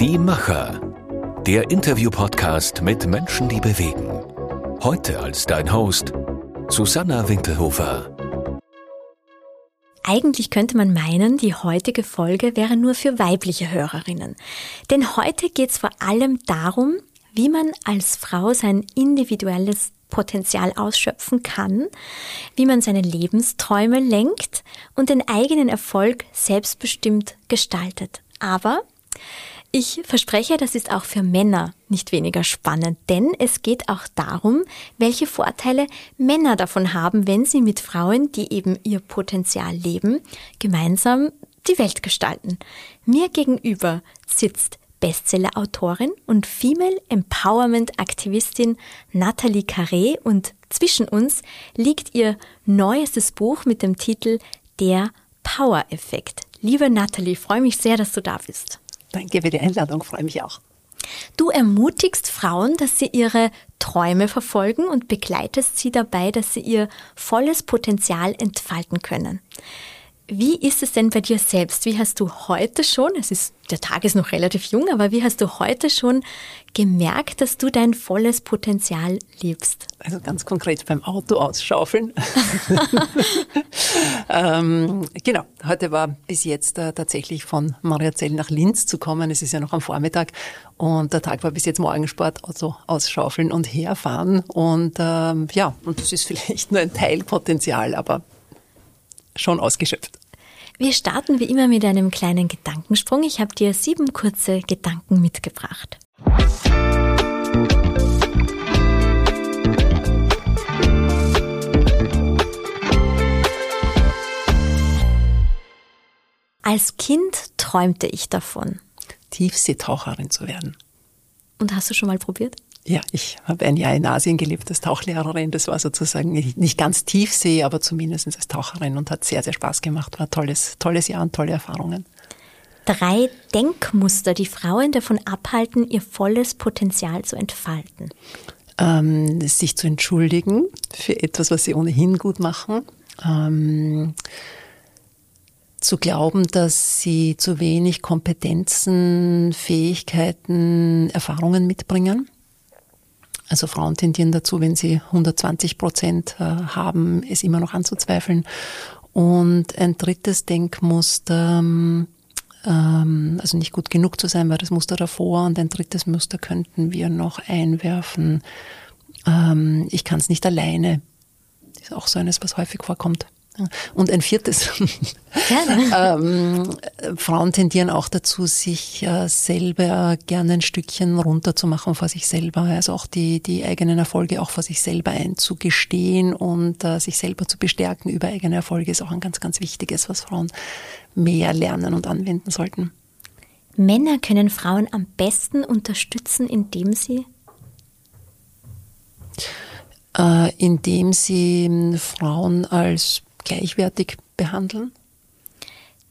Die Macher. Der Interview-Podcast mit Menschen, die bewegen. Heute als dein Host Susanna Winkelhofer. Eigentlich könnte man meinen, die heutige Folge wäre nur für weibliche Hörerinnen. Denn heute geht es vor allem darum, wie man als Frau sein individuelles Potenzial ausschöpfen kann, wie man seine Lebensträume lenkt und den eigenen Erfolg selbstbestimmt gestaltet. Aber ich verspreche, das ist auch für Männer nicht weniger spannend, denn es geht auch darum, welche Vorteile Männer davon haben, wenn sie mit Frauen, die eben ihr Potenzial leben, gemeinsam die Welt gestalten. Mir gegenüber sitzt Bestseller-Autorin und Female Empowerment-Aktivistin Nathalie Carré und zwischen uns liegt ihr neuestes Buch mit dem Titel Der Power-Effekt. Liebe Nathalie, freue mich sehr, dass du da bist. Danke für die Einladung, freue mich auch. Du ermutigst Frauen, dass sie ihre Träume verfolgen und begleitest sie dabei, dass sie ihr volles Potenzial entfalten können. Wie ist es denn bei dir selbst? Wie hast du heute schon, es ist, der Tag ist noch relativ jung, aber wie hast du heute schon gemerkt, dass du dein volles Potenzial liebst? Also ganz konkret beim Auto ausschaufeln. ähm, genau, heute war bis jetzt äh, tatsächlich von Mariazell nach Linz zu kommen. Es ist ja noch am Vormittag und der Tag war bis jetzt Morgensport, Auto ausschaufeln und herfahren. Und ähm, ja, und das ist vielleicht nur ein Teilpotenzial, aber schon ausgeschöpft. Wir starten wie immer mit einem kleinen Gedankensprung. Ich habe dir sieben kurze Gedanken mitgebracht. Als Kind träumte ich davon. Tiefseetaucherin zu werden. Und hast du schon mal probiert? Ja, ich habe ein Jahr in Asien gelebt als Tauchlehrerin. Das war sozusagen nicht ganz Tiefsee, aber zumindest als Taucherin und hat sehr, sehr Spaß gemacht. War ein tolles, tolles Jahr und tolle Erfahrungen. Drei Denkmuster, die Frauen davon abhalten, ihr volles Potenzial zu entfalten. Ähm, sich zu entschuldigen für etwas, was sie ohnehin gut machen. Ähm, zu glauben, dass sie zu wenig Kompetenzen, Fähigkeiten, Erfahrungen mitbringen also Frauen tendieren dazu, wenn sie 120 Prozent äh, haben, es immer noch anzuzweifeln. Und ein drittes Denkmuster, ähm, also nicht gut genug zu sein, war das Muster davor. Und ein drittes Muster könnten wir noch einwerfen. Ähm, ich kann es nicht alleine. Ist auch so eines, was häufig vorkommt. Und ein viertes. ähm, Frauen tendieren auch dazu, sich äh, selber gerne ein Stückchen runterzumachen vor sich selber. Also auch die, die eigenen Erfolge auch vor sich selber einzugestehen und äh, sich selber zu bestärken über eigene Erfolge ist auch ein ganz, ganz wichtiges, was Frauen mehr lernen und anwenden sollten. Männer können Frauen am besten unterstützen, indem sie äh, indem sie ähm, Frauen als gleichwertig behandeln?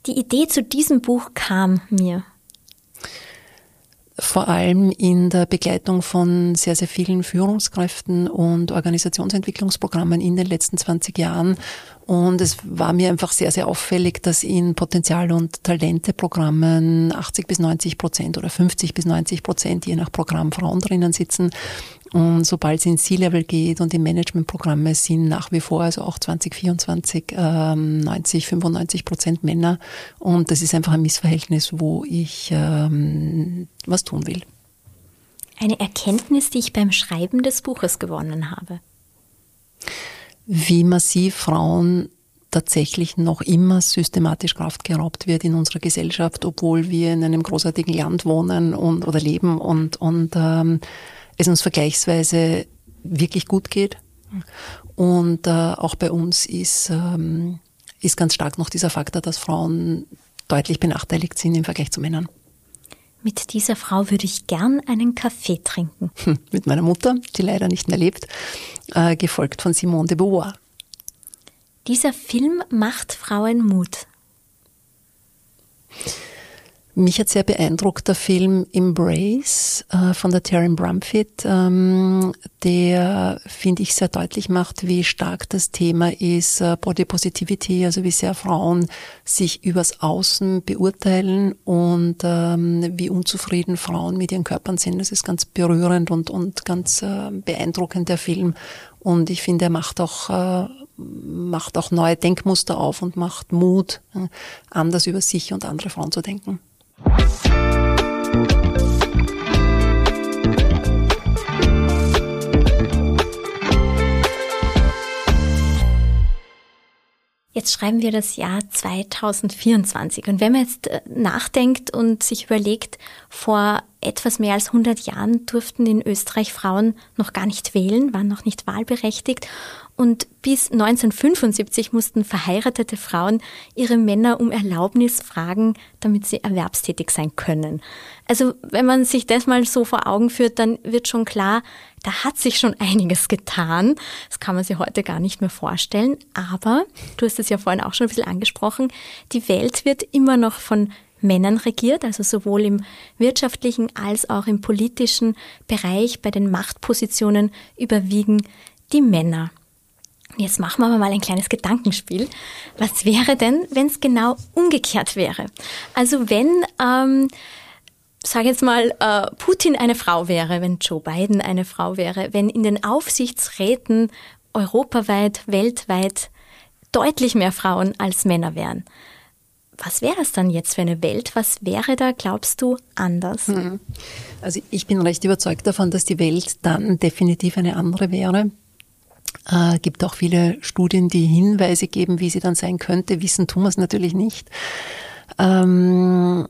Die Idee zu diesem Buch kam mir. Vor allem in der Begleitung von sehr, sehr vielen Führungskräften und Organisationsentwicklungsprogrammen in den letzten 20 Jahren. Und es war mir einfach sehr, sehr auffällig, dass in Potenzial- und Talente-Programmen 80 bis 90 Prozent oder 50 bis 90 Prozent je nach Programm Frauen drinnen sitzen und sobald es ins C-Level geht und die Managementprogramme sind nach wie vor, also auch 2024, ähm, 90, 95 Prozent Männer. Und das ist einfach ein Missverhältnis, wo ich ähm, was tun will. Eine Erkenntnis, die ich beim Schreiben des Buches gewonnen habe. Wie massiv Frauen tatsächlich noch immer systematisch Kraft geraubt wird in unserer Gesellschaft, obwohl wir in einem großartigen Land wohnen und oder leben und und ähm, es uns vergleichsweise wirklich gut geht. Und äh, auch bei uns ist, ähm, ist ganz stark noch dieser Faktor, dass Frauen deutlich benachteiligt sind im Vergleich zu Männern. Mit dieser Frau würde ich gern einen Kaffee trinken. Hm, mit meiner Mutter, die leider nicht mehr lebt, äh, gefolgt von Simone de Beauvoir. Dieser Film macht Frauen Mut. Mich hat sehr beeindruckt der Film Embrace äh, von der Taryn Brumfitt, ähm, der, finde ich, sehr deutlich macht, wie stark das Thema ist, äh, Body Positivity, also wie sehr Frauen sich übers Außen beurteilen und ähm, wie unzufrieden Frauen mit ihren Körpern sind. Das ist ganz berührend und, und ganz äh, beeindruckend, der Film. Und ich finde, er macht auch, äh, macht auch neue Denkmuster auf und macht Mut, äh, anders über sich und andere Frauen zu denken. Jetzt schreiben wir das Jahr 2024 und wenn man jetzt äh, nachdenkt und sich überlegt, vor etwas mehr als 100 Jahren durften in Österreich Frauen noch gar nicht wählen, waren noch nicht wahlberechtigt und bis 1975 mussten verheiratete Frauen ihre Männer um Erlaubnis fragen, damit sie erwerbstätig sein können. Also wenn man sich das mal so vor Augen führt, dann wird schon klar, da hat sich schon einiges getan. Das kann man sich heute gar nicht mehr vorstellen. Aber, du hast es ja vorhin auch schon ein bisschen angesprochen, die Welt wird immer noch von Männern regiert, also sowohl im wirtschaftlichen als auch im politischen Bereich bei den Machtpositionen überwiegen die Männer. Jetzt machen wir aber mal ein kleines Gedankenspiel. Was wäre denn, wenn es genau umgekehrt wäre? Also wenn, ähm, sage jetzt mal, äh, Putin eine Frau wäre, wenn Joe Biden eine Frau wäre, wenn in den Aufsichtsräten europaweit, weltweit deutlich mehr Frauen als Männer wären. Was wäre es dann jetzt für eine Welt? Was wäre da, glaubst du, anders? Hm. Also ich bin recht überzeugt davon, dass die Welt dann definitiv eine andere wäre. Äh, gibt auch viele Studien, die Hinweise geben, wie sie dann sein könnte. Wissen tun wir es natürlich nicht. Ähm,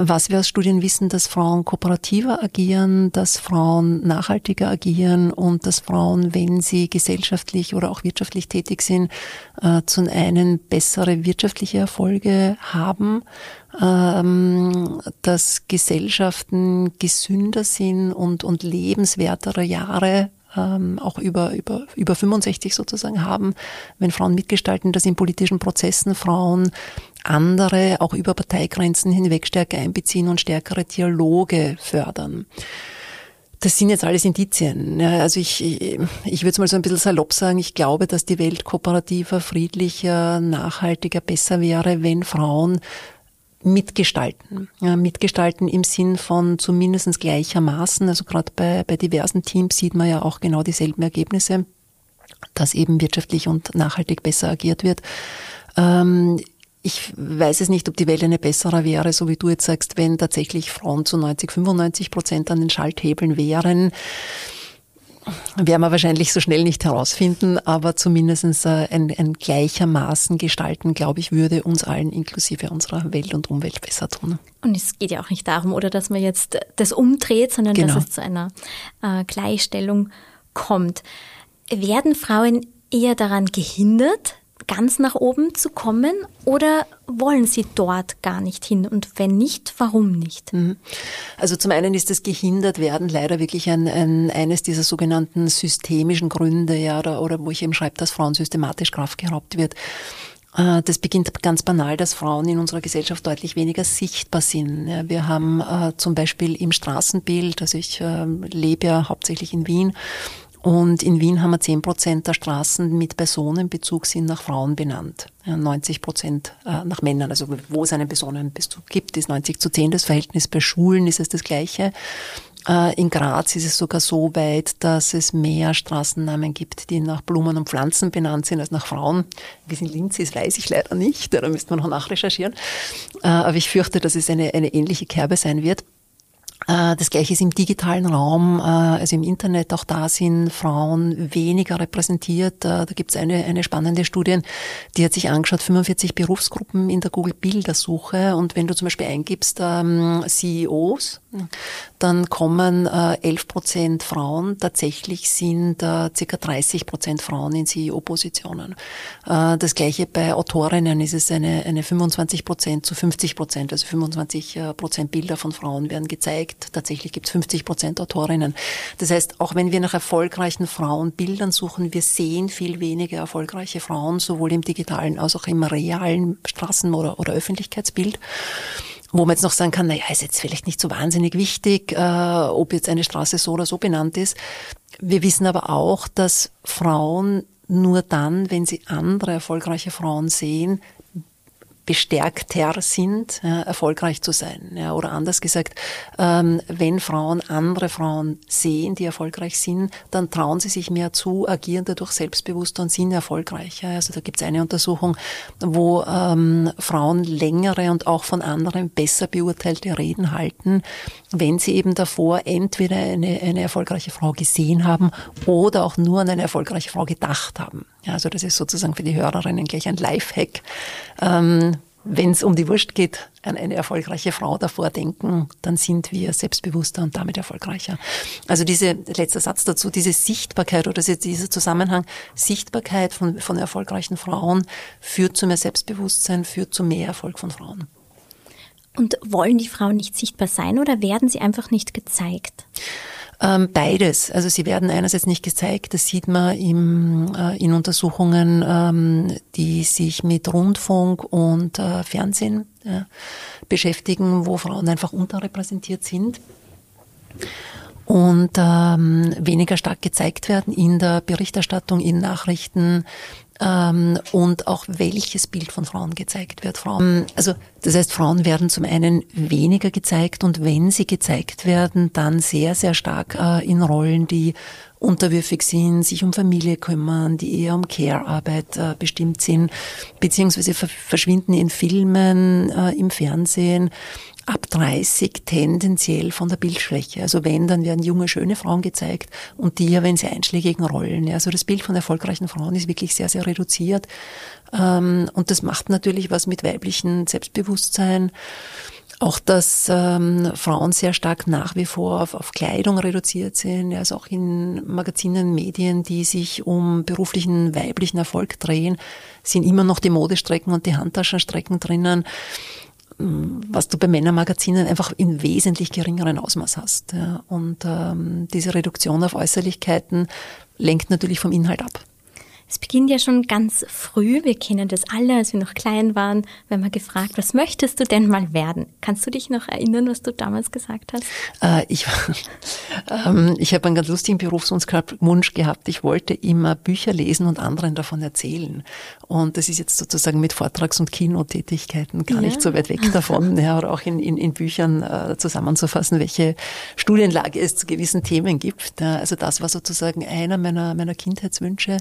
was wir aus Studien wissen, dass Frauen kooperativer agieren, dass Frauen nachhaltiger agieren und dass Frauen, wenn sie gesellschaftlich oder auch wirtschaftlich tätig sind, äh, zum einen bessere wirtschaftliche Erfolge haben, ähm, dass Gesellschaften gesünder sind und, und lebenswertere Jahre ähm, auch über, über, über 65 sozusagen haben, wenn Frauen mitgestalten, dass in politischen Prozessen Frauen andere auch über Parteigrenzen hinweg stärker einbeziehen und stärkere Dialoge fördern. Das sind jetzt alles Indizien. Also ich, ich, ich würde es mal so ein bisschen salopp sagen, ich glaube, dass die Welt kooperativer, friedlicher, nachhaltiger, besser wäre, wenn Frauen mitgestalten. Ja, mitgestalten im Sinn von zumindest gleichermaßen. Also gerade bei, bei diversen Teams sieht man ja auch genau dieselben Ergebnisse, dass eben wirtschaftlich und nachhaltig besser agiert wird. Ähm, ich weiß es nicht, ob die Welt eine bessere wäre, so wie du jetzt sagst, wenn tatsächlich Frauen zu 90, 95 Prozent an den Schalthebeln wären werden wir wahrscheinlich so schnell nicht herausfinden, aber zumindest äh, ein, ein gleichermaßen gestalten, glaube ich, würde uns allen inklusive unserer Welt und Umwelt besser tun. Und es geht ja auch nicht darum, oder dass man jetzt das umdreht, sondern genau. dass es zu einer äh, Gleichstellung kommt. Werden Frauen eher daran gehindert, ganz nach oben zu kommen oder wollen Sie dort gar nicht hin? Und wenn nicht, warum nicht? Mhm. Also zum einen ist das gehindert werden leider wirklich ein, ein, eines dieser sogenannten systemischen Gründe, ja, oder, oder wo ich eben schreibe, dass Frauen systematisch Kraft geraubt wird. Äh, das beginnt ganz banal, dass Frauen in unserer Gesellschaft deutlich weniger sichtbar sind. Wir haben äh, zum Beispiel im Straßenbild, also ich ähm, lebe ja hauptsächlich in Wien, und in Wien haben wir 10 Prozent der Straßen mit Personenbezug sind nach Frauen benannt. 90 Prozent äh, nach Männern. Also wo es einen Personenbezug gibt, ist 90 zu 10 das Verhältnis. Bei Schulen ist es das gleiche. Äh, in Graz ist es sogar so weit, dass es mehr Straßennamen gibt, die nach Blumen und Pflanzen benannt sind als nach Frauen. Wie es in Linz ist, weiß ich leider nicht. Da müsste man noch nachrecherchieren. Äh, aber ich fürchte, dass es eine, eine ähnliche Kerbe sein wird. Äh, das gleiche ist im digitalen Raum, äh, also im Internet, auch da sind Frauen weniger repräsentiert. Äh, da gibt es eine, eine spannende Studie, die hat sich angeschaut, 45 Berufsgruppen in der Google-Bildersuche. Und wenn du zum Beispiel eingibst ähm, CEOs, dann kommen 11 Prozent Frauen. Tatsächlich sind ca. 30 Prozent Frauen in CEO-Positionen. Das gleiche bei Autorinnen ist es eine, eine 25 Prozent zu 50 Prozent, also 25 Prozent Bilder von Frauen werden gezeigt zeigt, tatsächlich gibt es 50 Prozent Autorinnen. Das heißt, auch wenn wir nach erfolgreichen Frauenbildern suchen, wir sehen viel weniger erfolgreiche Frauen, sowohl im digitalen als auch im realen Straßen- oder, oder Öffentlichkeitsbild. Wo man jetzt noch sagen kann, naja, ist jetzt vielleicht nicht so wahnsinnig wichtig, äh, ob jetzt eine Straße so oder so benannt ist. Wir wissen aber auch, dass Frauen nur dann, wenn sie andere erfolgreiche Frauen sehen, bestärkter sind, ja, erfolgreich zu sein. Ja, oder anders gesagt, ähm, wenn Frauen andere Frauen sehen, die erfolgreich sind, dann trauen sie sich mehr zu, agieren dadurch selbstbewusster und sind erfolgreicher. Also da gibt es eine Untersuchung, wo ähm, Frauen längere und auch von anderen besser beurteilte Reden halten, wenn sie eben davor entweder eine, eine erfolgreiche Frau gesehen haben oder auch nur an eine erfolgreiche Frau gedacht haben. Ja, also das ist sozusagen für die Hörerinnen gleich ein Lifehack. Ähm, wenn es um die Wurst geht, an eine erfolgreiche Frau davor denken, dann sind wir selbstbewusster und damit erfolgreicher. Also diese, letzter Satz dazu, diese Sichtbarkeit oder dieser Zusammenhang, Sichtbarkeit von, von erfolgreichen Frauen führt zu mehr Selbstbewusstsein, führt zu mehr Erfolg von Frauen. Und wollen die Frauen nicht sichtbar sein oder werden sie einfach nicht gezeigt? Ähm, beides. Also sie werden einerseits nicht gezeigt, das sieht man im, äh, in Untersuchungen, ähm, die sich mit Rundfunk und äh, Fernsehen ja, beschäftigen, wo Frauen einfach unterrepräsentiert sind und ähm, weniger stark gezeigt werden in der Berichterstattung, in Nachrichten, ähm, und auch welches Bild von Frauen gezeigt wird. Frauen, also das heißt, Frauen werden zum einen weniger gezeigt und wenn sie gezeigt werden, dann sehr, sehr stark äh, in Rollen, die unterwürfig sind, sich um Familie kümmern, die eher um Care-Arbeit äh, bestimmt sind, beziehungsweise verschwinden in Filmen, äh, im Fernsehen ab 30 tendenziell von der Bildschwäche. Also wenn, dann werden junge, schöne Frauen gezeigt und die ja, wenn sie einschlägigen Rollen. Ja, also das Bild von erfolgreichen Frauen ist wirklich sehr, sehr reduziert. Ähm, und das macht natürlich was mit weiblichen Selbstbewusstsein. Auch, dass ähm, Frauen sehr stark nach wie vor auf, auf Kleidung reduziert sind, also auch in Magazinen, Medien, die sich um beruflichen weiblichen Erfolg drehen, sind immer noch die Modestrecken und die Handtaschenstrecken drinnen was du bei Männermagazinen einfach in wesentlich geringeren Ausmaß hast. Ja. Und ähm, diese Reduktion auf Äußerlichkeiten lenkt natürlich vom Inhalt ab. Es beginnt ja schon ganz früh. Wir kennen das alle, als wir noch klein waren, wenn man gefragt, was möchtest du denn mal werden? Kannst du dich noch erinnern, was du damals gesagt hast? Äh, ich ähm, ich habe einen ganz lustigen Berufswunsch gehabt. Ich wollte immer Bücher lesen und anderen davon erzählen. Und das ist jetzt sozusagen mit Vortrags- und Kinotätigkeiten gar ja. nicht so weit weg davon, ja, oder auch in, in, in Büchern äh, zusammenzufassen, welche Studienlage es zu gewissen Themen gibt. Also das war sozusagen einer meiner, meiner Kindheitswünsche.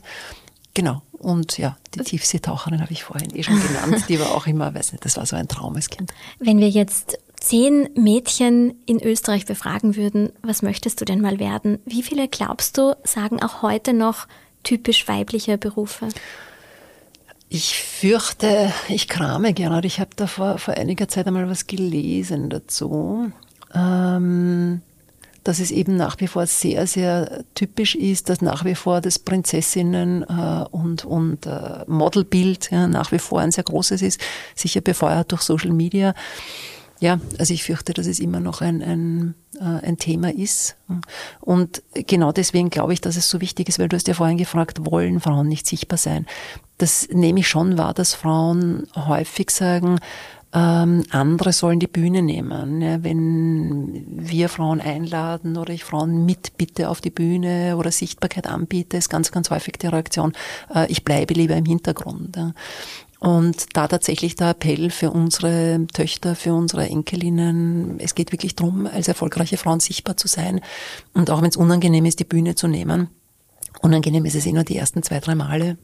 Genau. Und ja, die Tiefseetaucherin habe ich vorhin eh schon genannt. Die war auch immer, weiß nicht, das war so ein Traum als Kind. Wenn wir jetzt zehn Mädchen in Österreich befragen würden, was möchtest du denn mal werden? Wie viele glaubst du, sagen auch heute noch typisch weibliche Berufe? Ich fürchte, ich krame gerade. Ich habe da vor, vor einiger Zeit einmal was gelesen dazu. Ähm, dass es eben nach wie vor sehr, sehr typisch ist, dass nach wie vor das Prinzessinnen- äh, und, und äh, Modelbild ja, nach wie vor ein sehr großes ist, sicher befeuert durch Social Media. Ja, also ich fürchte, dass es immer noch ein, ein, äh, ein Thema ist. Und genau deswegen glaube ich, dass es so wichtig ist, weil du hast ja vorhin gefragt, wollen Frauen nicht sichtbar sein? Das nehme ich schon wahr, dass Frauen häufig sagen, ähm, andere sollen die Bühne nehmen. Ja, wenn wir Frauen einladen oder ich Frauen mitbitte auf die Bühne oder Sichtbarkeit anbiete, ist ganz, ganz häufig die Reaktion, äh, ich bleibe lieber im Hintergrund. Ja. Und da tatsächlich der Appell für unsere Töchter, für unsere Enkelinnen, es geht wirklich darum, als erfolgreiche Frauen sichtbar zu sein und auch wenn es unangenehm ist, die Bühne zu nehmen Unangenehm ist es eh nur die ersten zwei, drei Male,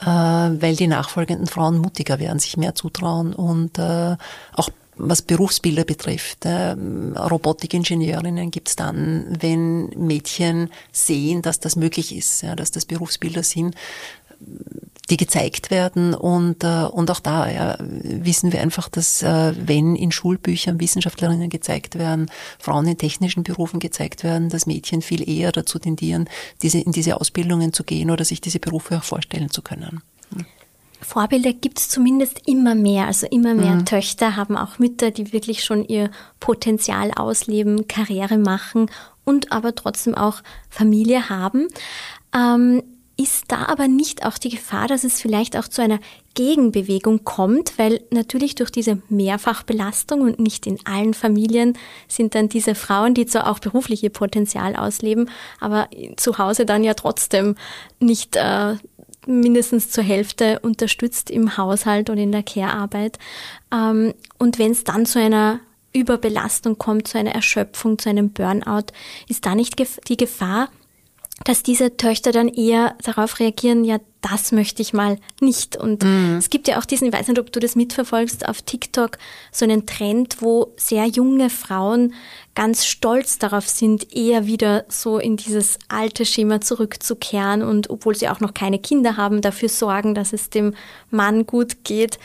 äh, weil die nachfolgenden Frauen mutiger werden, sich mehr zutrauen und äh, auch was Berufsbilder betrifft. Äh, Robotikingenieurinnen gibt es dann, wenn Mädchen sehen, dass das möglich ist, dass das Berufsbilder sind, die gezeigt werden und, äh, und auch da ja, wissen wir einfach, dass äh, wenn in Schulbüchern Wissenschaftlerinnen gezeigt werden, Frauen in technischen Berufen gezeigt werden, dass Mädchen viel eher dazu tendieren, diese, in diese Ausbildungen zu gehen oder sich diese Berufe auch vorstellen zu können. Vorbilder gibt es zumindest immer mehr. Also immer mehr mhm. Töchter haben auch Mütter, die wirklich schon ihr Potenzial ausleben, Karriere machen und aber trotzdem auch Familie haben. Ähm, Ist da aber nicht auch die Gefahr, dass es vielleicht auch zu einer Gegenbewegung kommt, weil natürlich durch diese Mehrfachbelastung und nicht in allen Familien sind dann diese Frauen, die zwar auch beruflich ihr Potenzial ausleben, aber zu Hause dann ja trotzdem nicht äh, mindestens zur Hälfte unterstützt im Haushalt und in der Care-Arbeit. Ähm, und wenn es dann zu einer Überbelastung kommt, zu einer Erschöpfung, zu einem Burnout, ist da nicht die Gefahr, dass diese Töchter dann eher darauf reagieren, ja, das möchte ich mal nicht. Und mhm. es gibt ja auch diesen, ich weiß nicht, ob du das mitverfolgst, auf TikTok so einen Trend, wo sehr junge Frauen ganz stolz darauf sind, eher wieder so in dieses alte Schema zurückzukehren und obwohl sie auch noch keine Kinder haben, dafür sorgen, dass es dem Mann gut geht.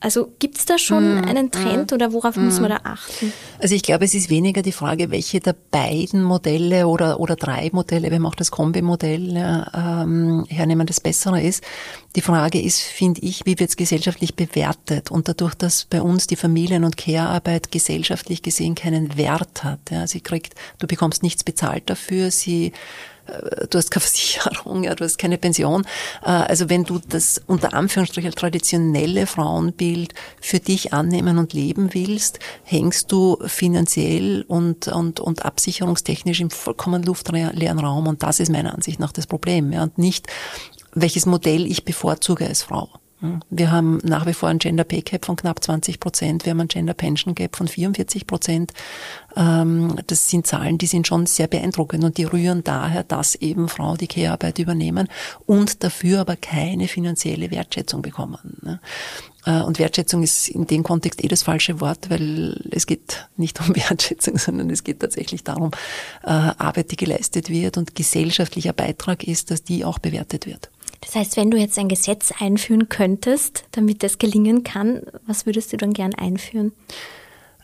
Also gibt es da schon mm, einen Trend mm, oder worauf mm. muss man da achten? Also ich glaube, es ist weniger die Frage, welche der beiden Modelle oder, oder drei Modelle, wenn man auch das Kombi-Modell ähm, hernehmen, das bessere ist. Die Frage ist, finde ich, wie wird es gesellschaftlich bewertet? Und dadurch, dass bei uns die Familien- und Care-Arbeit gesellschaftlich gesehen keinen Wert hat. Ja, sie kriegt, du bekommst nichts bezahlt dafür, sie du hast keine Versicherung, ja, du hast keine Pension. Äh, also wenn du das unter Anführungsstrichen traditionelle Frauenbild für dich annehmen und leben willst, hängst du finanziell und, und, und absicherungstechnisch im vollkommen luftleeren Raum. Und das ist meiner Ansicht nach das Problem. Ja, und nicht, welches Modell ich bevorzuge als Frau. Wir haben nach wie vor ein Gender Pay Gap von knapp 20 Prozent. Wir haben ein Gender Pension Gap von 44 Prozent. Ähm, das sind Zahlen, die sind schon sehr beeindruckend und die rühren daher, dass eben Frauen die Care-Arbeit übernehmen und dafür aber keine finanzielle Wertschätzung bekommen. Ne? Äh, und Wertschätzung ist in dem Kontext eh das falsche Wort, weil es geht nicht um Wertschätzung, sondern es geht tatsächlich darum, äh, Arbeit, die geleistet wird und gesellschaftlicher Beitrag ist, dass die auch bewertet wird. Das heißt, wenn du jetzt ein Gesetz einführen könntest, damit das gelingen kann, was würdest du dann gern einführen?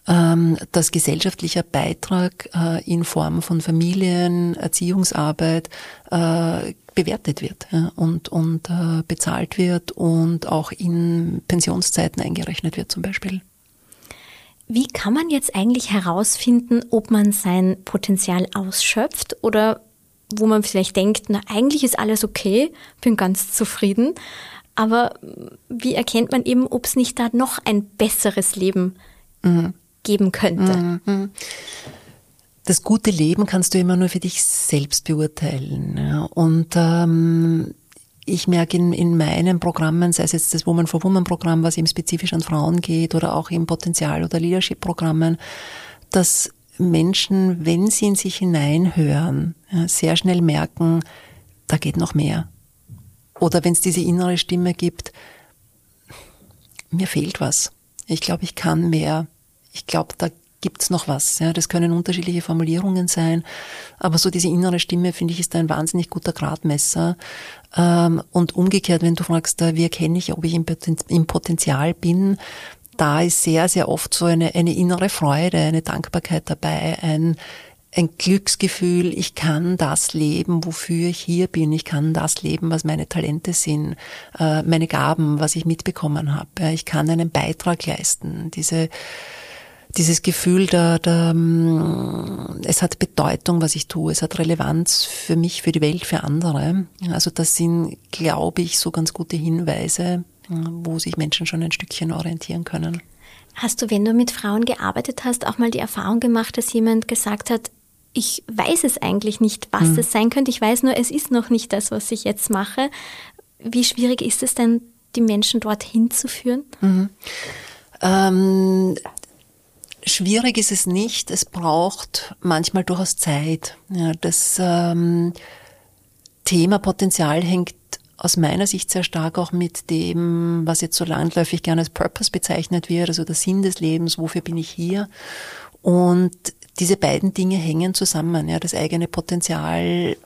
Ähm, dass gesellschaftlicher Beitrag äh, in Form von Familien, Erziehungsarbeit äh, bewertet wird und, und äh, bezahlt wird und auch in Pensionszeiten eingerechnet wird zum Beispiel. Wie kann man jetzt eigentlich herausfinden, ob man sein Potenzial ausschöpft oder wo man vielleicht denkt, na eigentlich ist alles okay, bin ganz zufrieden. Aber wie erkennt man eben, ob es nicht da noch ein besseres Leben mhm. geben könnte? Mhm. Das gute Leben kannst du immer nur für dich selbst beurteilen. Ja. Und ähm, ich merke in, in meinen Programmen, sei es jetzt das Woman for Woman Programm, was eben spezifisch an Frauen geht, oder auch im Potenzial- oder Leadership-Programmen, dass Menschen, wenn sie in sich hineinhören, sehr schnell merken, da geht noch mehr. Oder wenn es diese innere Stimme gibt, mir fehlt was. Ich glaube, ich kann mehr. Ich glaube, da gibt's noch was. Ja, das können unterschiedliche Formulierungen sein, aber so diese innere Stimme finde ich ist ein wahnsinnig guter Gradmesser. Ähm, und umgekehrt, wenn du fragst, wie erkenne ich, ob ich im Potenzial bin, da ist sehr, sehr oft so eine, eine innere Freude, eine Dankbarkeit dabei, ein, ein Glücksgefühl, ich kann das leben, wofür ich hier bin, ich kann das leben, was meine Talente sind, äh, meine Gaben, was ich mitbekommen habe. Ich kann einen Beitrag leisten. Diese, dieses Gefühl, da, da, mm, es hat Bedeutung, was ich tue, es hat Relevanz für mich, für die Welt, für andere. Also das sind, glaube ich, so ganz gute Hinweise, wo sich Menschen schon ein Stückchen orientieren können. Hast du, wenn du mit Frauen gearbeitet hast, auch mal die Erfahrung gemacht, dass jemand gesagt hat, ich weiß es eigentlich nicht, was mhm. es sein könnte. Ich weiß nur, es ist noch nicht das, was ich jetzt mache. Wie schwierig ist es denn, die Menschen dorthin zu führen? Mhm. Ähm, schwierig ist es nicht. Es braucht manchmal durchaus Zeit. Ja, das ähm, Thema Potenzial hängt aus meiner Sicht sehr stark auch mit dem, was jetzt so landläufig gerne als Purpose bezeichnet wird, also der Sinn des Lebens, wofür bin ich hier? Und diese beiden Dinge hängen zusammen. Ja, das eigene Potenzial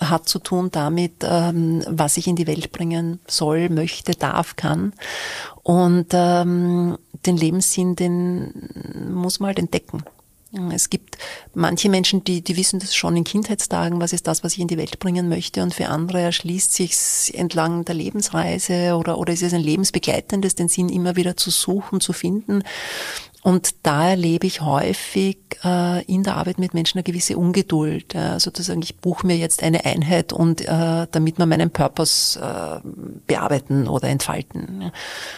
hat zu tun damit, ähm, was ich in die Welt bringen soll, möchte, darf, kann. Und ähm, den Lebenssinn, den muss man halt entdecken. Es gibt manche Menschen, die, die wissen das schon in Kindheitstagen, was ist das, was ich in die Welt bringen möchte. Und für andere erschließt sich entlang der Lebensreise oder, oder ist es ein lebensbegleitendes, den Sinn immer wieder zu suchen, zu finden. Und da erlebe ich häufig äh, in der Arbeit mit Menschen eine gewisse Ungeduld. Äh, sozusagen, ich buche mir jetzt eine Einheit und äh, damit wir meinen Purpose äh, bearbeiten oder entfalten.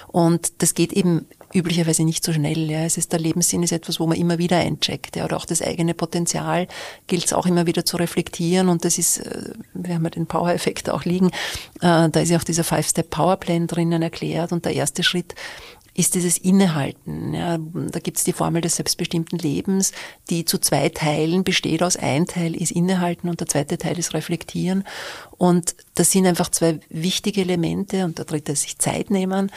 Und das geht eben üblicherweise nicht so schnell. Ja. Es ist der Lebenssinn ist etwas, wo man immer wieder eincheckt. Ja. Oder auch das eigene Potenzial gilt es auch immer wieder zu reflektieren. Und das ist, äh, wir haben ja den Power-Effekt auch liegen, äh, da ist ja auch dieser Five-Step-Power-Plan drinnen erklärt. Und der erste Schritt ist dieses Innehalten. Ja, da gibt es die Formel des selbstbestimmten Lebens, die zu zwei Teilen besteht aus. Ein Teil ist Innehalten und der zweite Teil ist Reflektieren. Und das sind einfach zwei wichtige Elemente und der dritte ist sich Zeit nehmen.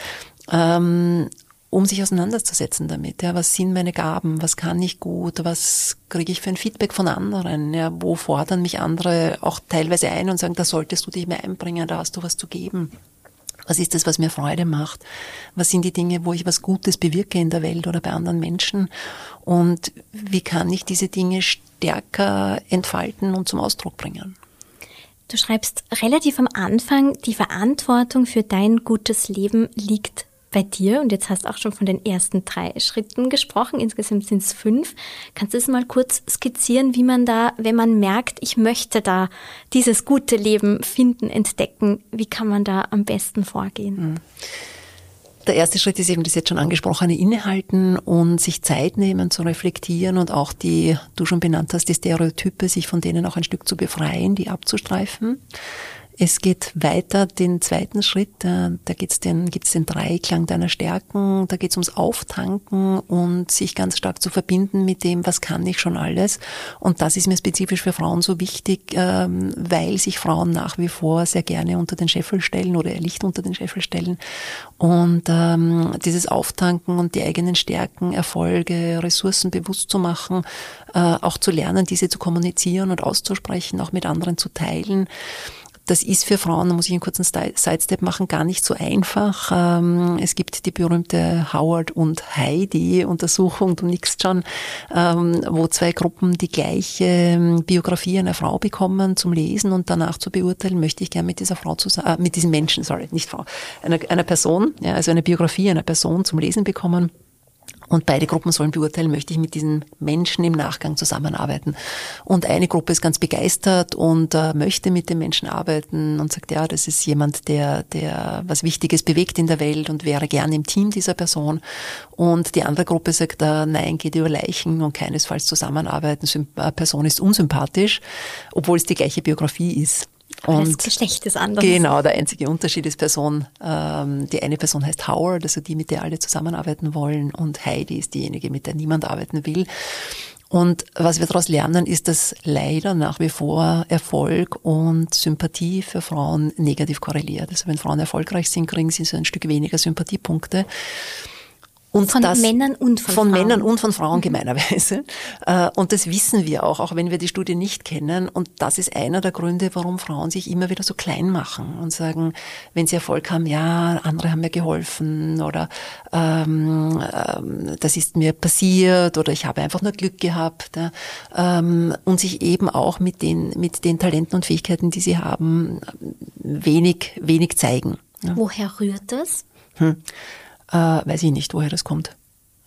Ähm, um sich auseinanderzusetzen damit. Ja, was sind meine Gaben? Was kann ich gut? Was kriege ich für ein Feedback von anderen? Ja, wo fordern mich andere auch teilweise ein und sagen, da solltest du dich mehr einbringen, da hast du was zu geben. Was ist das, was mir Freude macht? Was sind die Dinge, wo ich was Gutes bewirke in der Welt oder bei anderen Menschen? Und wie kann ich diese Dinge stärker entfalten und zum Ausdruck bringen? Du schreibst relativ am Anfang, die Verantwortung für dein gutes Leben liegt bei dir und jetzt hast du auch schon von den ersten drei Schritten gesprochen. Insgesamt sind es fünf. Kannst du es mal kurz skizzieren, wie man da, wenn man merkt, ich möchte da dieses gute Leben finden, entdecken, wie kann man da am besten vorgehen? Mhm. Der erste Schritt ist eben das jetzt schon angesprochene Innehalten und sich Zeit nehmen zu reflektieren und auch die, du schon benannt hast, die Stereotype, sich von denen auch ein Stück zu befreien, die abzustreifen. Es geht weiter, den zweiten Schritt, äh, da geht's den, gibt's den Dreiklang deiner Stärken, da geht's ums Auftanken und sich ganz stark zu verbinden mit dem, was kann ich schon alles. Und das ist mir spezifisch für Frauen so wichtig, ähm, weil sich Frauen nach wie vor sehr gerne unter den Scheffel stellen oder ihr Licht unter den Scheffel stellen. Und ähm, dieses Auftanken und die eigenen Stärken, Erfolge, Ressourcen bewusst zu machen, äh, auch zu lernen, diese zu kommunizieren und auszusprechen, auch mit anderen zu teilen das ist für Frauen, da muss ich einen kurzen Sidestep machen, gar nicht so einfach. Ähm, es gibt die berühmte Howard und Heidi Untersuchung, du nickst schon, ähm, wo zwei Gruppen die gleiche ähm, Biografie einer Frau bekommen zum Lesen und danach zu beurteilen, möchte ich gerne mit dieser Frau zusammen, äh, mit diesem Menschen, sorry, nicht Frau, einer, einer Person, ja, also eine Biografie einer Person zum Lesen bekommen. Und beide Gruppen sollen beurteilen, möchte ich mit diesen Menschen im Nachgang zusammenarbeiten. Und eine Gruppe ist ganz begeistert und äh, möchte mit dem Menschen arbeiten und sagt, ja, das ist jemand, der, der was Wichtiges bewegt in der Welt und wäre gern im Team dieser Person. Und die andere Gruppe sagt, äh, nein, geht über Leichen und keinesfalls zusammenarbeiten. Äh, Person ist unsympathisch, obwohl es die gleiche Biografie ist. Und das Geschlecht ist anders. Genau, der einzige Unterschied ist Person. Ähm, die eine Person heißt Howard, also die, mit der alle zusammenarbeiten wollen, und Heidi ist diejenige, mit der niemand arbeiten will. Und was wir daraus lernen, ist, dass leider nach wie vor Erfolg und Sympathie für Frauen negativ korreliert. Also wenn Frauen erfolgreich sind, kriegen sie so ein Stück weniger Sympathiepunkte. Und von das, Männern und von, von Frauen. Männern und von Frauen mhm. gemeinerweise. Äh, und das wissen wir auch, auch wenn wir die Studie nicht kennen. Und das ist einer der Gründe, warum Frauen sich immer wieder so klein machen und sagen, wenn sie Erfolg haben, ja, andere haben mir geholfen oder ähm, ähm, das ist mir passiert oder ich habe einfach nur Glück gehabt. Ja, ähm, und sich eben auch mit den, mit den Talenten und Fähigkeiten, die sie haben, wenig, wenig zeigen. Ja. Woher rührt das? Hm äh, weiß ich nicht, woher das kommt.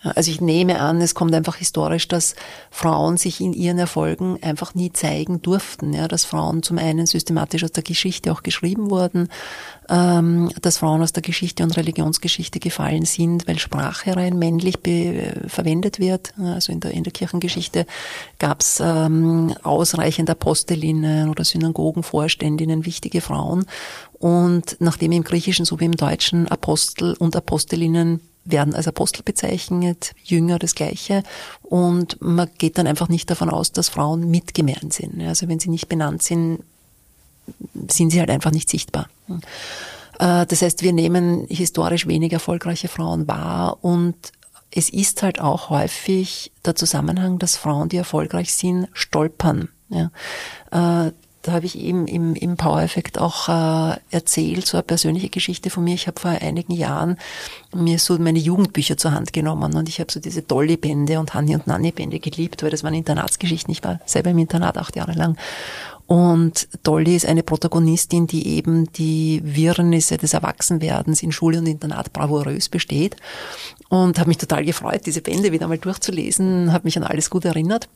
Also ich nehme an, es kommt einfach historisch, dass Frauen sich in ihren Erfolgen einfach nie zeigen durften. Ja, dass Frauen zum einen systematisch aus der Geschichte auch geschrieben wurden, ähm, dass Frauen aus der Geschichte und Religionsgeschichte gefallen sind, weil Sprache rein männlich verwendet wird. Also in der, in der Kirchengeschichte gab es ähm, ausreichend Apostelinnen oder Synagogenvorständinnen, wichtige Frauen. Und nachdem im Griechischen so wie im Deutschen Apostel und Apostelinnen werden als Apostel bezeichnet, Jünger das Gleiche. Und man geht dann einfach nicht davon aus, dass Frauen mitgemeint sind. Also wenn sie nicht benannt sind, sind sie halt einfach nicht sichtbar. Äh, das heißt, wir nehmen historisch wenig erfolgreiche Frauen wahr und es ist halt auch häufig der Zusammenhang, dass Frauen, die erfolgreich sind, stolpern. Ja. Da habe ich eben im, im Power Effect auch äh, erzählt, so eine persönliche Geschichte von mir. Ich habe vor einigen Jahren mir so meine Jugendbücher zur Hand genommen und ich habe so diese Dolly-Bände und Hanni und Nanni-Bände geliebt, weil das waren Internatsgeschichten. Ich war selber im Internat acht Jahre lang. Und Dolly ist eine Protagonistin, die eben die Wirrnisse des Erwachsenwerdens in Schule und Internat bravourös besteht. Und habe mich total gefreut, diese Bände wieder mal durchzulesen, habe mich an alles gut erinnert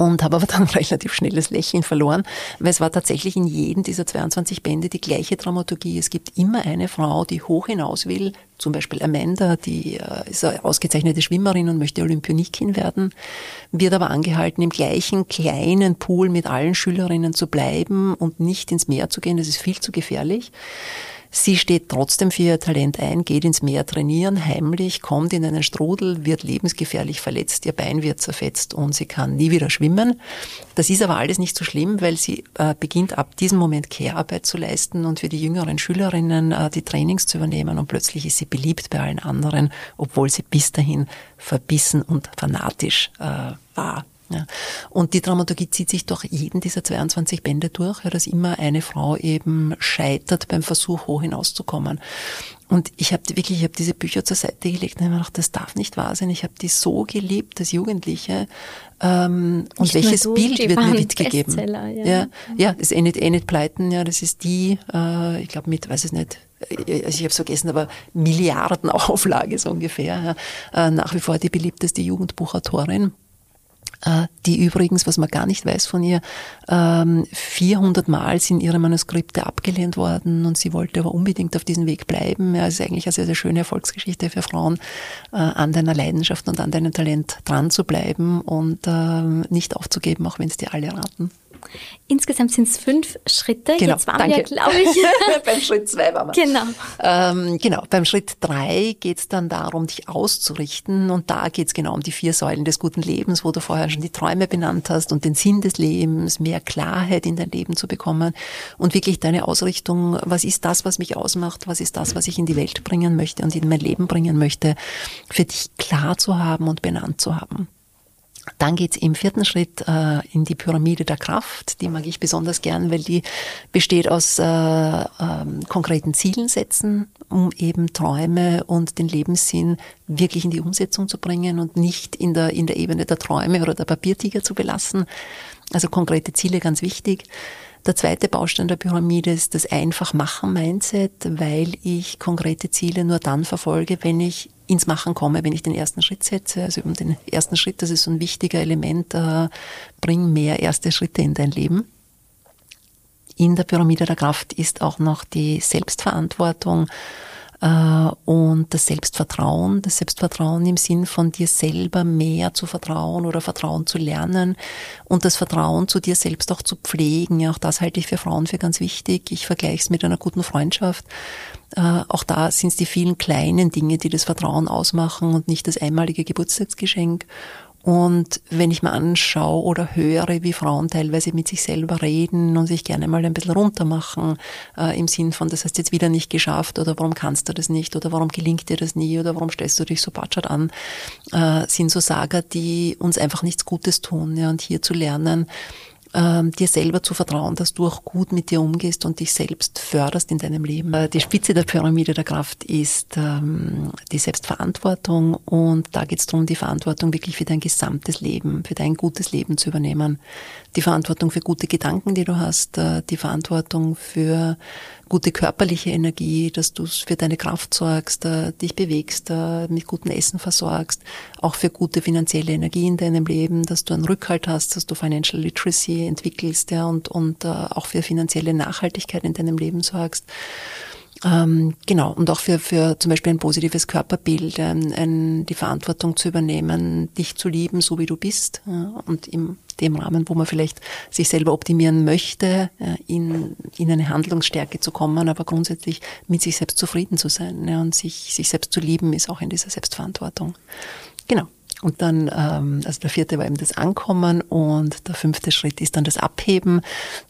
und habe aber dann relativ schnell das Lächeln verloren, weil es war tatsächlich in jedem dieser 22 Bände die gleiche Dramaturgie. Es gibt immer eine Frau, die hoch hinaus will, zum Beispiel Amanda, die äh, ist eine ausgezeichnete Schwimmerin und möchte Olympionikin werden, wird aber angehalten, im gleichen kleinen Pool mit allen Schülerinnen zu bleiben und nicht ins Meer zu gehen. Das ist viel zu gefährlich. Sie steht trotzdem für ihr Talent ein, geht ins Meer trainieren, heimlich, kommt in einen Strudel, wird lebensgefährlich verletzt, ihr Bein wird zerfetzt und sie kann nie wieder schwimmen. Das ist aber alles nicht so schlimm, weil sie äh, beginnt ab diesem Moment Care-Arbeit zu leisten und für die jüngeren Schülerinnen äh, die Trainings zu übernehmen und plötzlich ist sie beliebt bei allen anderen, obwohl sie bis dahin verbissen und fanatisch äh, war. Ja. Und die Dramaturgie zieht sich durch jeden dieser 22 Bände durch, ja, dass immer eine Frau eben scheitert beim Versuch, hoch hinauszukommen. Und ich habe wirklich, ich habe diese Bücher zur Seite gelegt und habe mir gedacht, das darf nicht wahr sein. Ich habe die so geliebt als Jugendliche. Ähm, und welches so, Bild wird mir mitgegeben? Ja. ja, ja, das Enid, Enid Pleiten, ja, das ist die, äh, ich glaube mit, weiß es nicht, äh, also ich habe es vergessen, aber Milliardenauflage so ungefähr. Ja. Äh, nach wie vor die beliebteste Jugendbuchautorin. Äh, die übrigens, was man gar nicht weiß von ihr, 400 ähm, Mal sind ihre Manuskripte abgelehnt worden und sie wollte aber unbedingt auf diesem Weg bleiben. Ja, es ist eigentlich eine sehr, sehr schöne Erfolgsgeschichte für Frauen, äh, an deiner Leidenschaft und an deinem Talent dran zu bleiben und ähm, nicht aufzugeben, auch wenn es dir alle raten. Insgesamt sind es fünf Schritte. Genau, Jetzt waren danke. wir, glaube ich. beim Schritt zwei waren wir. Genau. Ähm, genau, beim Schritt drei geht es dann darum, dich auszurichten. Und da geht es genau um die vier Säulen des guten Lebens, wo du vorher schon die Träume benannt hast und den Sinn des Lebens, mehr Klarheit in dein Leben zu bekommen und wirklich deine Ausrichtung, was ist das, was mich ausmacht, was ist das, was ich in die Welt bringen möchte und in mein Leben bringen möchte, für dich klar zu haben und benannt zu haben. Dann geht's im vierten Schritt äh, in die Pyramide der Kraft. Die mag ich besonders gern, weil die besteht aus äh, äh, konkreten Zielen setzen, um eben Träume und den Lebenssinn wirklich in die Umsetzung zu bringen und nicht in der, in der Ebene der Träume oder der Papiertiger zu belassen. Also konkrete Ziele ganz wichtig. Der zweite Baustein der Pyramide ist das Einfach-Machen-Mindset, weil ich konkrete Ziele nur dann verfolge, wenn ich ins Machen komme, wenn ich den ersten Schritt setze. Also um den ersten Schritt, das ist so ein wichtiger Element, äh, bring mehr erste Schritte in dein Leben. In der Pyramide der Kraft ist auch noch die Selbstverantwortung und das Selbstvertrauen, das Selbstvertrauen im Sinn von dir selber mehr zu vertrauen oder Vertrauen zu lernen und das Vertrauen zu dir selbst auch zu pflegen. Auch das halte ich für Frauen für ganz wichtig. Ich vergleiche es mit einer guten Freundschaft. Äh, auch da sind es die vielen kleinen Dinge, die das Vertrauen ausmachen und nicht das einmalige Geburtstagsgeschenk. Und wenn ich mir anschaue oder höre, wie Frauen teilweise mit sich selber reden und sich gerne mal ein bisschen runtermachen, äh, im Sinn von, das hast jetzt wieder nicht geschafft oder warum kannst du das nicht oder warum gelingt dir das nie oder warum stellst du dich so patschert an, äh, sind so Sager, die uns einfach nichts Gutes tun. Ja, und hier zu lernen, ähm, dir selber zu vertrauen, dass du auch gut mit dir umgehst und dich selbst förderst in deinem Leben. Äh, die Spitze der Pyramide der Kraft ist ähm, die Selbstverantwortung und da geht es darum, die Verantwortung wirklich für dein gesamtes Leben, für dein gutes Leben zu übernehmen. Die Verantwortung für gute Gedanken, die du hast, äh, die Verantwortung für gute körperliche Energie, dass du für deine Kraft sorgst, äh, dich bewegst, mit gutem Essen versorgst, auch für gute finanzielle Energie in deinem Leben, dass du einen Rückhalt hast, dass du Financial Literacy entwickelst ja, und, und äh, auch für finanzielle Nachhaltigkeit in deinem Leben sorgst. Ähm, genau, und auch für, für zum Beispiel ein positives Körperbild, ein, ein, die Verantwortung zu übernehmen, dich zu lieben, so wie du bist. Ja, und im dem Rahmen, wo man vielleicht sich selber optimieren möchte, in, in eine Handlungsstärke zu kommen, aber grundsätzlich mit sich selbst zufrieden zu sein. Ja, und sich, sich selbst zu lieben, ist auch in dieser Selbstverantwortung. Genau. Und dann, ähm, also der vierte war eben das Ankommen und der fünfte Schritt ist dann das Abheben,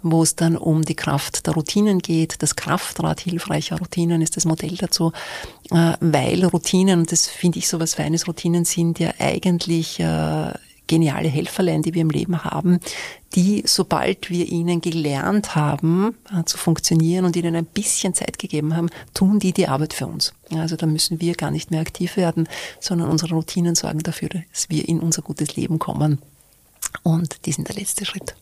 wo es dann um die Kraft der Routinen geht. Das Kraftrad hilfreicher Routinen ist das Modell dazu, äh, weil Routinen, und das finde ich so was Feines, Routinen sind ja eigentlich äh, geniale Helferlein, die wir im Leben haben, die, sobald wir ihnen gelernt haben äh, zu funktionieren und ihnen ein bisschen Zeit gegeben haben, tun die die Arbeit für uns. Ja, also da müssen wir gar nicht mehr aktiv werden, sondern unsere Routinen sorgen dafür, dass wir in unser gutes Leben kommen. Und die sind der letzte Schritt.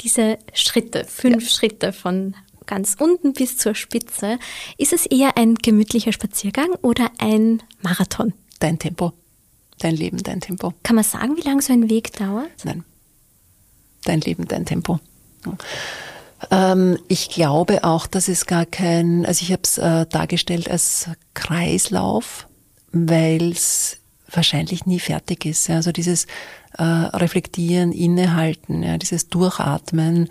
Diese Schritte, fünf ja. Schritte von ganz unten bis zur Spitze, ist es eher ein gemütlicher Spaziergang oder ein Marathon? Dein Tempo. Dein Leben, dein Tempo. Kann man sagen, wie lange so ein Weg dauert? Nein. Dein Leben, dein Tempo. Ähm, ich glaube auch, dass es gar kein, also ich habe es äh, dargestellt als Kreislauf, weil es wahrscheinlich nie fertig ist. Ja. Also dieses äh, Reflektieren, Innehalten, ja, dieses Durchatmen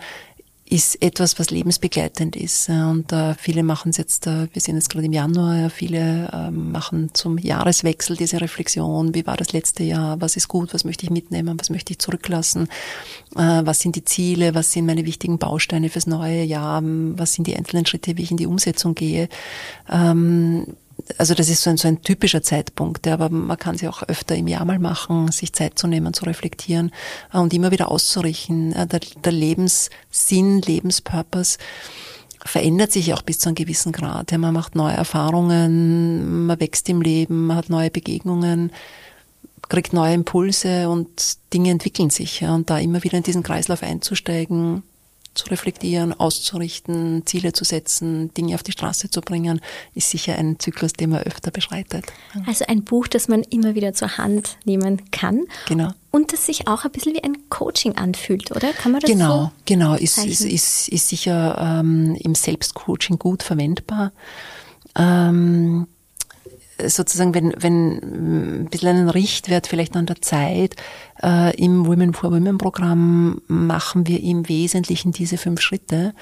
ist etwas, was lebensbegleitend ist. Und äh, viele machen es jetzt, äh, wir sind jetzt gerade im Januar, ja, viele äh, machen zum Jahreswechsel diese Reflexion, wie war das letzte Jahr, was ist gut, was möchte ich mitnehmen, was möchte ich zurücklassen, äh, was sind die Ziele, was sind meine wichtigen Bausteine fürs neue Jahr, was sind die einzelnen Schritte, wie ich in die Umsetzung gehe. Ähm, also das ist so ein, so ein typischer Zeitpunkt, ja, aber man kann sie auch öfter im Jahr mal machen, sich Zeit zu nehmen, zu reflektieren äh, und immer wieder auszurichten. Äh, der, der Lebenssinn, Lebenspurpose verändert sich auch bis zu einem gewissen Grad. Ja, man macht neue Erfahrungen, man wächst im Leben, man hat neue Begegnungen, kriegt neue Impulse und Dinge entwickeln sich. Ja, und da immer wieder in diesen Kreislauf einzusteigen, zu reflektieren, auszurichten, Ziele zu setzen, Dinge auf die Straße zu bringen, ist sicher ein Zyklus, den man öfter beschreitet. Also ein Buch, das man immer wieder zur Hand nehmen kann. Genau. Und das sich auch ein bisschen wie ein Coaching anfühlt, oder? Kann man das genau, so Genau, ist, ist, ist, ist sicher ähm, im Selbstcoaching gut verwendbar. Ähm, sozusagen, wenn, wenn ein bisschen einen Richtwert vielleicht an der Zeit, äh, im Women for Women Programm machen wir im Wesentlichen diese fünf Schritte.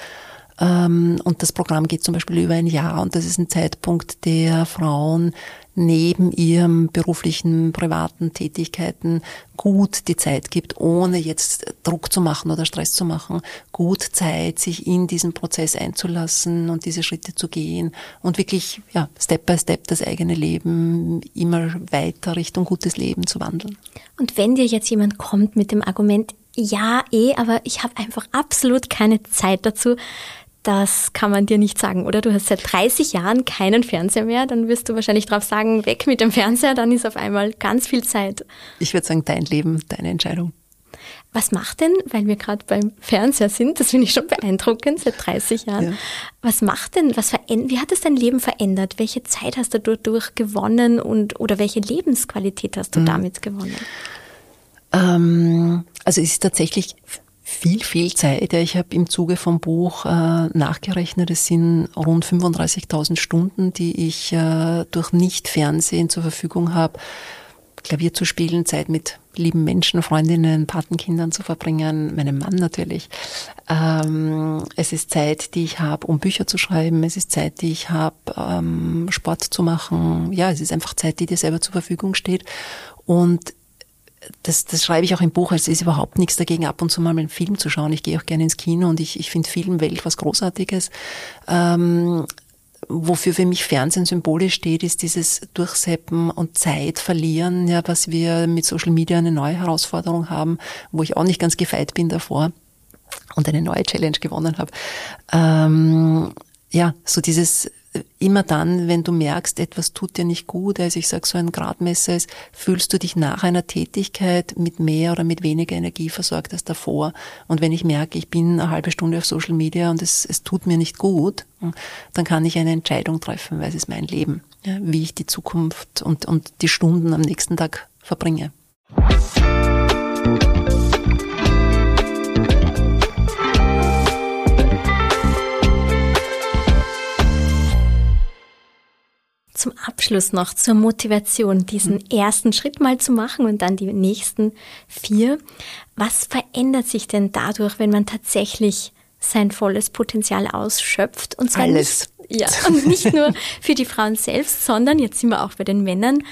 Ähm, und das Programm geht zum Beispiel über ein Jahr und das ist ein Zeitpunkt, der Frauen neben ihrem beruflichen, privaten Tätigkeiten gut die Zeit gibt, ohne jetzt Druck zu machen oder Stress zu machen, gut Zeit, sich in diesen Prozess einzulassen und diese Schritte zu gehen und wirklich, ja, Step by Step das eigene Leben immer weiter Richtung gutes Leben zu wandeln. Und wenn dir jetzt jemand kommt mit dem Argument, ja, eh, aber ich habe einfach absolut keine Zeit dazu, das kann man dir nicht sagen, oder? Du hast seit 30 Jahren keinen Fernseher mehr, dann wirst du wahrscheinlich drauf sagen, weg mit dem Fernseher, dann ist auf einmal ganz viel Zeit. Ich würde sagen, dein Leben, deine Entscheidung. Was macht denn, weil wir gerade beim Fernseher sind, das finde ich schon beeindruckend, seit 30 Jahren, ja. was macht denn, was wie hat es dein Leben verändert? Welche Zeit hast du dadurch gewonnen und oder welche Lebensqualität hast du mhm. damit gewonnen? Ähm, also es ist tatsächlich viel, viel Zeit. Ich habe im Zuge vom Buch äh, nachgerechnet, es sind rund 35.000 Stunden, die ich äh, durch Nicht-Fernsehen zur Verfügung habe, Klavier zu spielen, Zeit mit lieben Menschen, Freundinnen, Patenkindern zu verbringen, meinem Mann natürlich. Ähm, es ist Zeit, die ich habe, um Bücher zu schreiben. Es ist Zeit, die ich habe, ähm, Sport zu machen. Ja, es ist einfach Zeit, die dir selber zur Verfügung steht. Und das, das schreibe ich auch im Buch, also es ist überhaupt nichts dagegen, ab und zu mal einen Film zu schauen. Ich gehe auch gerne ins Kino und ich, ich finde Filmwelt was Großartiges. Ähm, wofür für mich Fernsehen symbolisch steht, ist dieses Durchseppen und Zeit verlieren, ja, was wir mit Social Media eine neue Herausforderung haben, wo ich auch nicht ganz gefeit bin davor und eine neue Challenge gewonnen habe. Ähm, ja, so dieses immer dann, wenn du merkst, etwas tut dir nicht gut, also ich sage so ein Gradmesser ist, fühlst du dich nach einer Tätigkeit mit mehr oder mit weniger Energie versorgt als davor. Und wenn ich merke, ich bin eine halbe Stunde auf Social Media und es, es tut mir nicht gut, dann kann ich eine Entscheidung treffen, weil es ist mein Leben, ja, wie ich die Zukunft und, und die Stunden am nächsten Tag verbringe. Zum Abschluss noch zur Motivation, diesen mhm. ersten Schritt mal zu machen und dann die nächsten vier. Was verändert sich denn dadurch, wenn man tatsächlich sein volles Potenzial ausschöpft und zwar alles. Nicht, ja, und nicht nur für die Frauen selbst, sondern jetzt sind wir auch bei den Männern.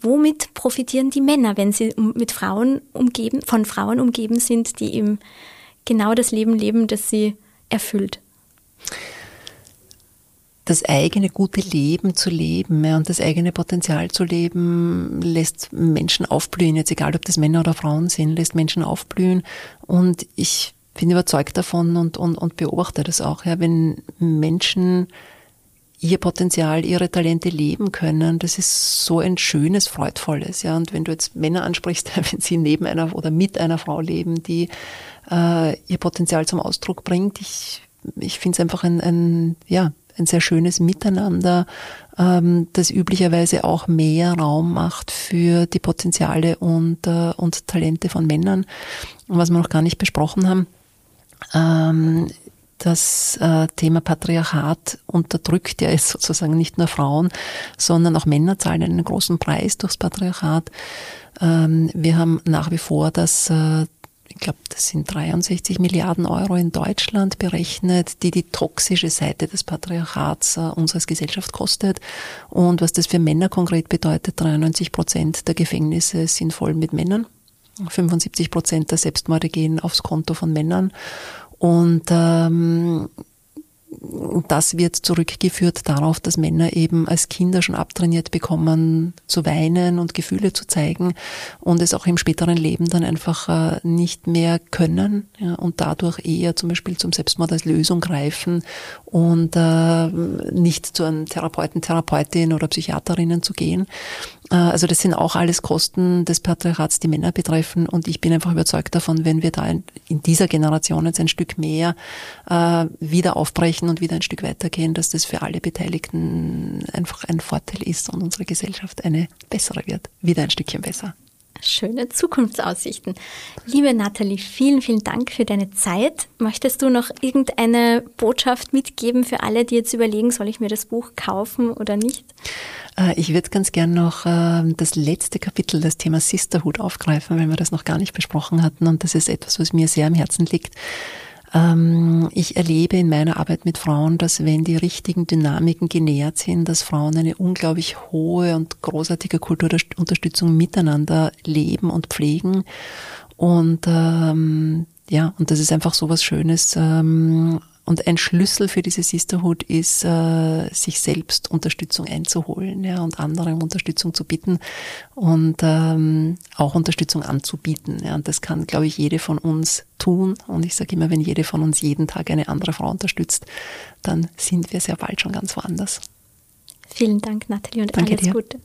Womit profitieren die Männer, wenn sie mit Frauen umgeben, von Frauen umgeben sind, die eben genau das Leben leben, das sie erfüllt? Das eigene gute Leben zu leben ja, und das eigene Potenzial zu leben, lässt Menschen aufblühen, jetzt egal ob das Männer oder Frauen sind, lässt Menschen aufblühen. Und ich bin überzeugt davon und, und, und beobachte das auch, ja, wenn Menschen ihr Potenzial, ihre Talente leben können, das ist so ein schönes, freudvolles, ja. Und wenn du jetzt Männer ansprichst, wenn sie neben einer oder mit einer Frau leben, die äh, ihr Potenzial zum Ausdruck bringt, ich, ich finde es einfach ein, ein, ja, ein sehr schönes Miteinander, ähm, das üblicherweise auch mehr Raum macht für die Potenziale und, äh, und Talente von Männern. Und was wir noch gar nicht besprochen haben, ähm, das äh, Thema Patriarchat unterdrückt ja jetzt sozusagen nicht nur Frauen, sondern auch Männer zahlen einen großen Preis durchs Patriarchat. Ähm, wir haben nach wie vor das äh, ich glaube, das sind 63 Milliarden Euro in Deutschland berechnet, die die toxische Seite des Patriarchats äh, uns Gesellschaft kostet. Und was das für Männer konkret bedeutet, 93 Prozent der Gefängnisse sind voll mit Männern. 75 Prozent der Selbstmorde gehen aufs Konto von Männern. Und ähm, das wird zurückgeführt darauf, dass Männer eben als Kinder schon abtrainiert bekommen, zu weinen und Gefühle zu zeigen und es auch im späteren Leben dann einfach äh, nicht mehr können ja, und dadurch eher zum Beispiel zum Selbstmord als Lösung greifen und äh, nicht zu einem Therapeuten, Therapeutin oder Psychiaterinnen zu gehen. Äh, also das sind auch alles Kosten des Patriarchats, die Männer betreffen. Und ich bin einfach überzeugt davon, wenn wir da in, dieser Generation jetzt ein Stück mehr äh, wieder aufbrechen und wieder ein Stück weitergehen, dass das für alle Beteiligten einfach ein Vorteil ist und unsere Gesellschaft eine bessere wird. Wieder ein Stückchen besser. Schöne Zukunftsaussichten. Liebe Nathalie, vielen, vielen Dank für deine Zeit. Möchtest du noch irgendeine Botschaft mitgeben für alle, die jetzt überlegen, soll ich mir das Buch kaufen oder nicht? Äh, ich würde ganz gern noch ähm, das letzte Kapitel, das Thema Sisterhood aufgreifen, weil wir das noch gar nicht besprochen hatten. Und das ist etwas, was mir sehr am Herzen liegt. Ähm, ich erlebe in meiner Arbeit mit Frauen, dass wenn die richtigen Dynamiken genährt sind, dass Frauen eine unglaublich hohe und großartige Kulturunterstützung miteinander leben und pflegen. Und ähm, ja, und das ist einfach so was Schönes, ähm, und ein Schlüssel für diese Sisterhood ist, äh, sich selbst Unterstützung einzuholen ja, und andere um Unterstützung zu bitten und ähm, auch Unterstützung anzubieten. Ja. Und das kann, glaube ich, jede von uns tun. Und ich sage immer, wenn jede von uns jeden Tag eine andere Frau unterstützt, dann sind wir sehr bald schon ganz woanders. Vielen Dank, Nathalie, und Danke alles dir. Gute.